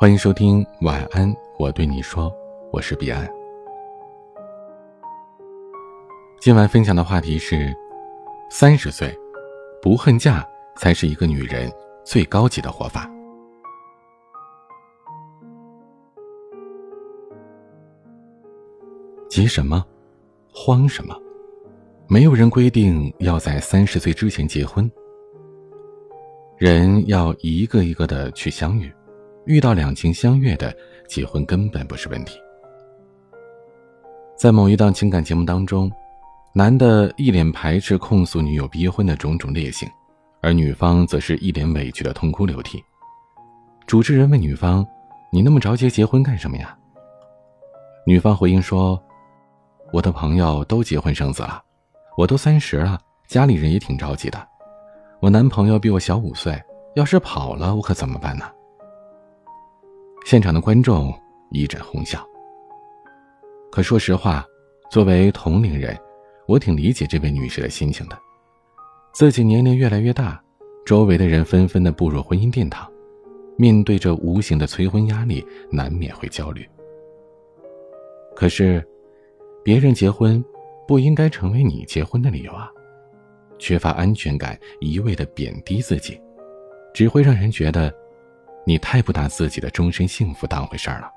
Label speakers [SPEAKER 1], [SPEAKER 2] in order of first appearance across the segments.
[SPEAKER 1] 欢迎收听晚安，我对你说，我是彼岸。今晚分享的话题是：三十岁不恨嫁才是一个女人最高级的活法。急什么？慌什么？没有人规定要在三十岁之前结婚。人要一个一个的去相遇。遇到两情相悦的，结婚根本不是问题。在某一档情感节目当中，男的一脸排斥控诉女友逼婚的种种劣行，而女方则是一脸委屈的痛哭流涕。主持人问女方：“你那么着急结婚干什么呀？”女方回应说：“我的朋友都结婚生子了，我都三十了，家里人也挺着急的。我男朋友比我小五岁，要是跑了，我可怎么办呢？”现场的观众一阵哄笑。可说实话，作为同龄人，我挺理解这位女士的心情的。自己年龄越来越大，周围的人纷纷的步入婚姻殿堂，面对着无形的催婚压力，难免会焦虑。可是，别人结婚，不应该成为你结婚的理由啊！缺乏安全感，一味的贬低自己，只会让人觉得。你太不拿自己的终身幸福当回事儿了。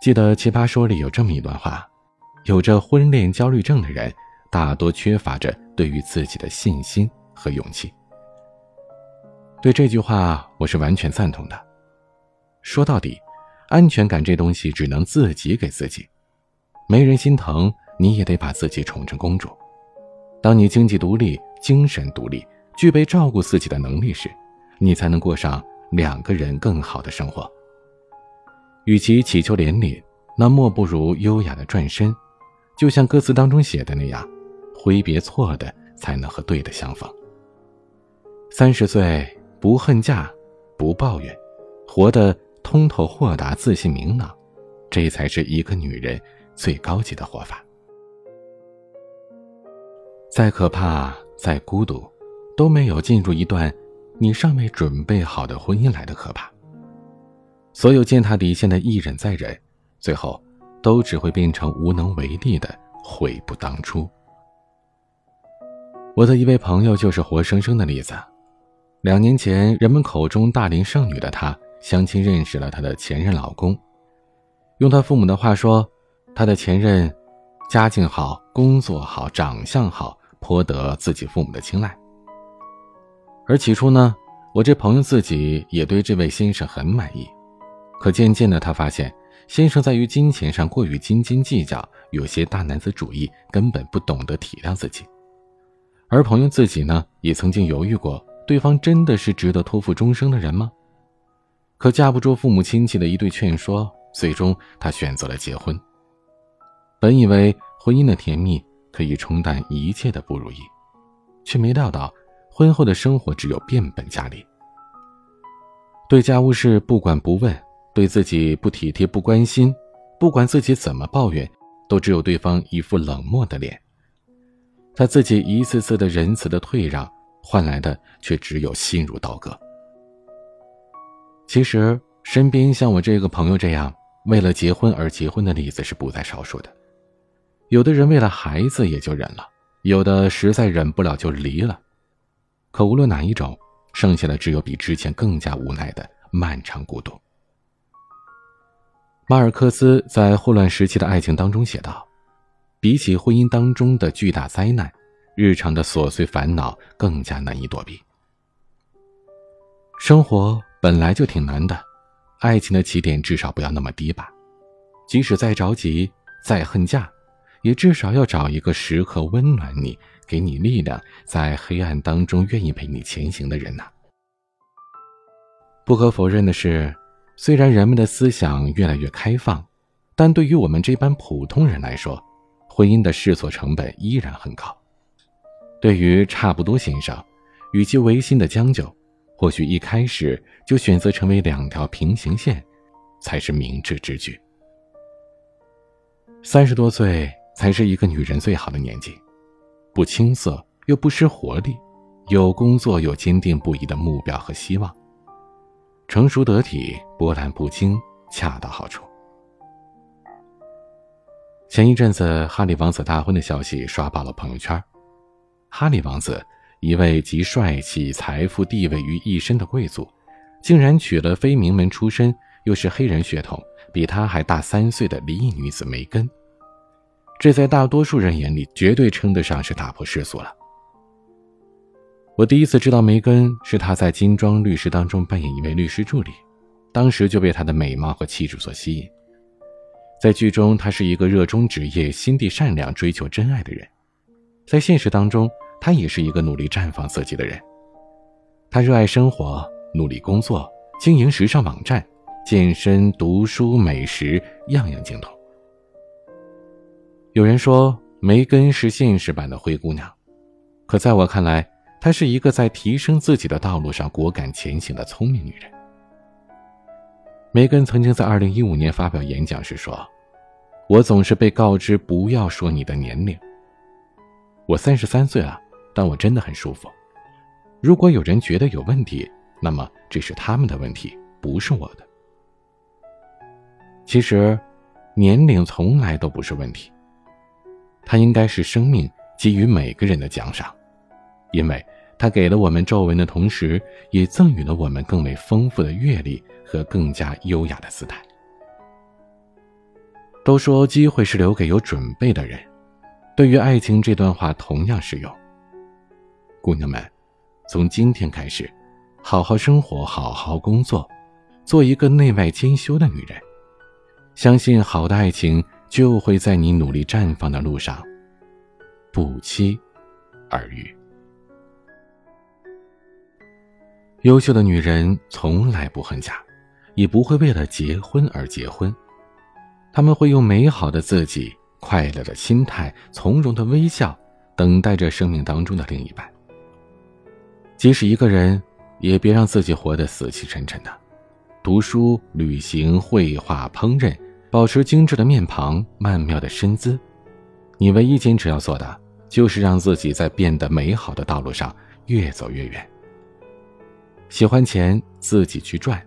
[SPEAKER 1] 记得《奇葩说》里有这么一段话：，有着婚恋焦虑症的人，大多缺乏着对于自己的信心和勇气。对这句话，我是完全赞同的。说到底，安全感这东西只能自己给自己，没人心疼，你也得把自己宠成公主。当你经济独立、精神独立、具备照顾自己的能力时，你才能过上两个人更好的生活。与其祈求连理，那莫不如优雅的转身，就像歌词当中写的那样，挥别错的，才能和对的相逢。三十岁不恨嫁，不抱怨，活得通透豁达、自信明朗，这才是一个女人最高级的活法。再可怕、再孤独，都没有进入一段。你尚未准备好的婚姻来的可怕。所有践踏底线的一忍再忍，最后都只会变成无能为力的悔不当初。我的一位朋友就是活生生的例子。两年前，人们口中大龄剩女的她，相亲认识了她的前任老公。用她父母的话说，她的前任家境好，工作好，长相好，颇得自己父母的青睐。而起初呢，我这朋友自己也对这位先生很满意，可渐渐的，他发现先生在于金钱上过于斤斤计较，有些大男子主义，根本不懂得体谅自己。而朋友自己呢，也曾经犹豫过，对方真的是值得托付终生的人吗？可架不住父母亲戚的一对劝说，最终他选择了结婚。本以为婚姻的甜蜜可以冲淡一切的不如意，却没料到。婚后的生活只有变本加厉，对家务事不管不问，对自己不体贴不关心，不管自己怎么抱怨，都只有对方一副冷漠的脸。他自己一次次的仁慈的退让，换来的却只有心如刀割。其实，身边像我这个朋友这样为了结婚而结婚的例子是不在少数的。有的人为了孩子也就忍了，有的实在忍不了就离了。可无论哪一种，剩下的只有比之前更加无奈的漫长孤独。马尔克斯在《混乱时期的爱情》当中写道：“比起婚姻当中的巨大灾难，日常的琐碎烦恼更加难以躲避。生活本来就挺难的，爱情的起点至少不要那么低吧。即使再着急、再恨嫁，也至少要找一个时刻温暖你。”给你力量，在黑暗当中愿意陪你前行的人呐。不可否认的是，虽然人们的思想越来越开放，但对于我们这般普通人来说，婚姻的试错成本依然很高。对于差不多先生，与其违心的将就，或许一开始就选择成为两条平行线，才是明智之举。三十多岁才是一个女人最好的年纪。不青涩又不失活力，有工作，有坚定不移的目标和希望。成熟得体，波澜不惊，恰到好处。前一阵子，哈利王子大婚的消息刷爆了朋友圈。哈利王子，一位集帅气、财富、地位于一身的贵族，竟然娶了非名门出身、又是黑人血统、比他还大三岁的离异女子梅根。这在大多数人眼里，绝对称得上是打破世俗了。我第一次知道梅根是他在《金装律师》当中扮演一位律师助理，当时就被她的美貌和气质所吸引。在剧中，他是一个热衷职业、心地善良、追求真爱的人；在现实当中，他也是一个努力绽放自己的人。他热爱生活，努力工作，经营时尚网站，健身、读书、美食，样样精通。有人说梅根是现实版的灰姑娘，可在我看来，她是一个在提升自己的道路上果敢前行的聪明女人。梅根曾经在2015年发表演讲时说。我总是被告知不要说你的年龄。我三十三岁了，但我真的很舒服。如果有人觉得有问题，那么这是他们的问题，不是我的。其实，年龄从来都不是问题。它应该是生命给予每个人的奖赏，因为它给了我们皱纹的同时，也赠予了我们更为丰富的阅历和更加优雅的姿态。都说机会是留给有准备的人，对于爱情这段话同样适用。姑娘们，从今天开始，好好生活，好好工作，做一个内外兼修的女人。相信好的爱情就会在你努力绽放的路上，不期而遇。优秀的女人从来不恨嫁，也不会为了结婚而结婚。他们会用美好的自己、快乐的心态、从容的微笑，等待着生命当中的另一半。即使一个人，也别让自己活得死气沉沉的。读书、旅行、绘画、烹饪，保持精致的面庞、曼妙的身姿。你唯一坚持要做的，就是让自己在变得美好的道路上越走越远。喜欢钱，自己去赚；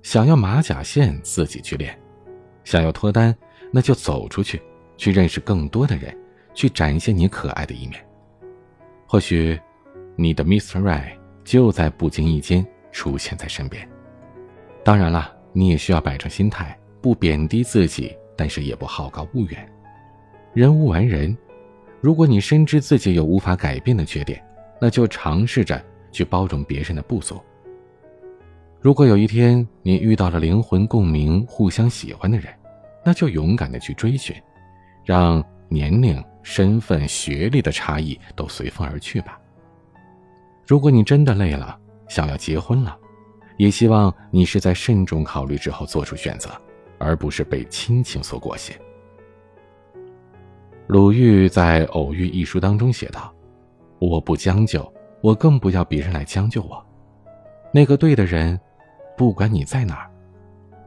[SPEAKER 1] 想要马甲线，自己去练。想要脱单，那就走出去，去认识更多的人，去展现你可爱的一面。或许，你的 Mr. Right 就在不经意间出现在身边。当然了，你也需要摆正心态，不贬低自己，但是也不好高骛远。人无完人，如果你深知自己有无法改变的缺点，那就尝试着去包容别人的不足。如果有一天你遇到了灵魂共鸣、互相喜欢的人，那就勇敢的去追寻，让年龄、身份、学历的差异都随风而去吧。如果你真的累了，想要结婚了，也希望你是在慎重考虑之后做出选择，而不是被亲情所裹挟。鲁豫在《偶遇》一书当中写道：“我不将就，我更不要别人来将就我。那个对的人。”不管你在哪儿，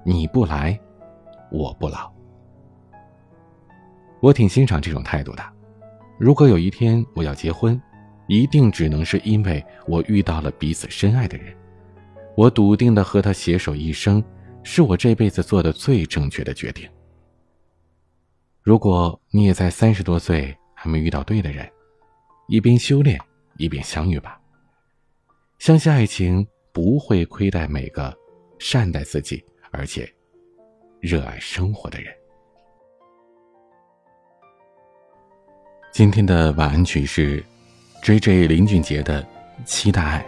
[SPEAKER 1] 你不来，我不老。我挺欣赏这种态度的。如果有一天我要结婚，一定只能是因为我遇到了彼此深爱的人。我笃定的和他携手一生，是我这辈子做的最正确的决定。如果你也在三十多岁还没遇到对的人，一边修炼一边相遇吧。相信爱情不会亏待每个。善待自己，而且热爱生活的人。今天的晚安曲是 J.J. 林俊杰的《期待爱》。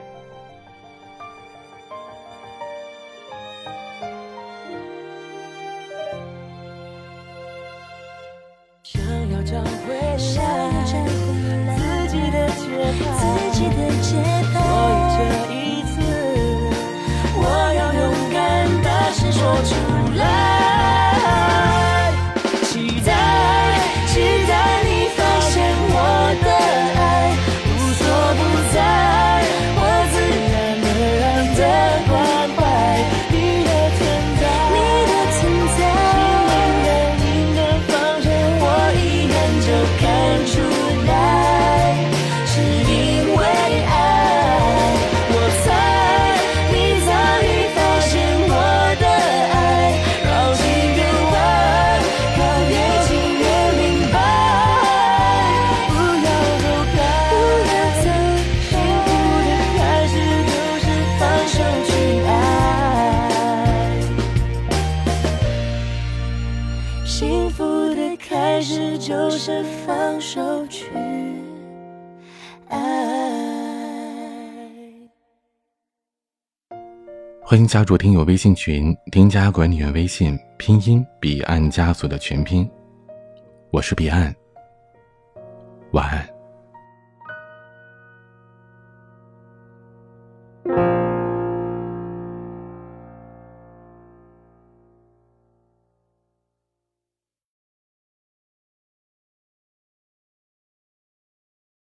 [SPEAKER 2] 就是放手去爱。
[SPEAKER 1] 欢迎加入听友微信群，添加管理员微信，拼音彼岸家族的全拼。我是彼岸，晚安。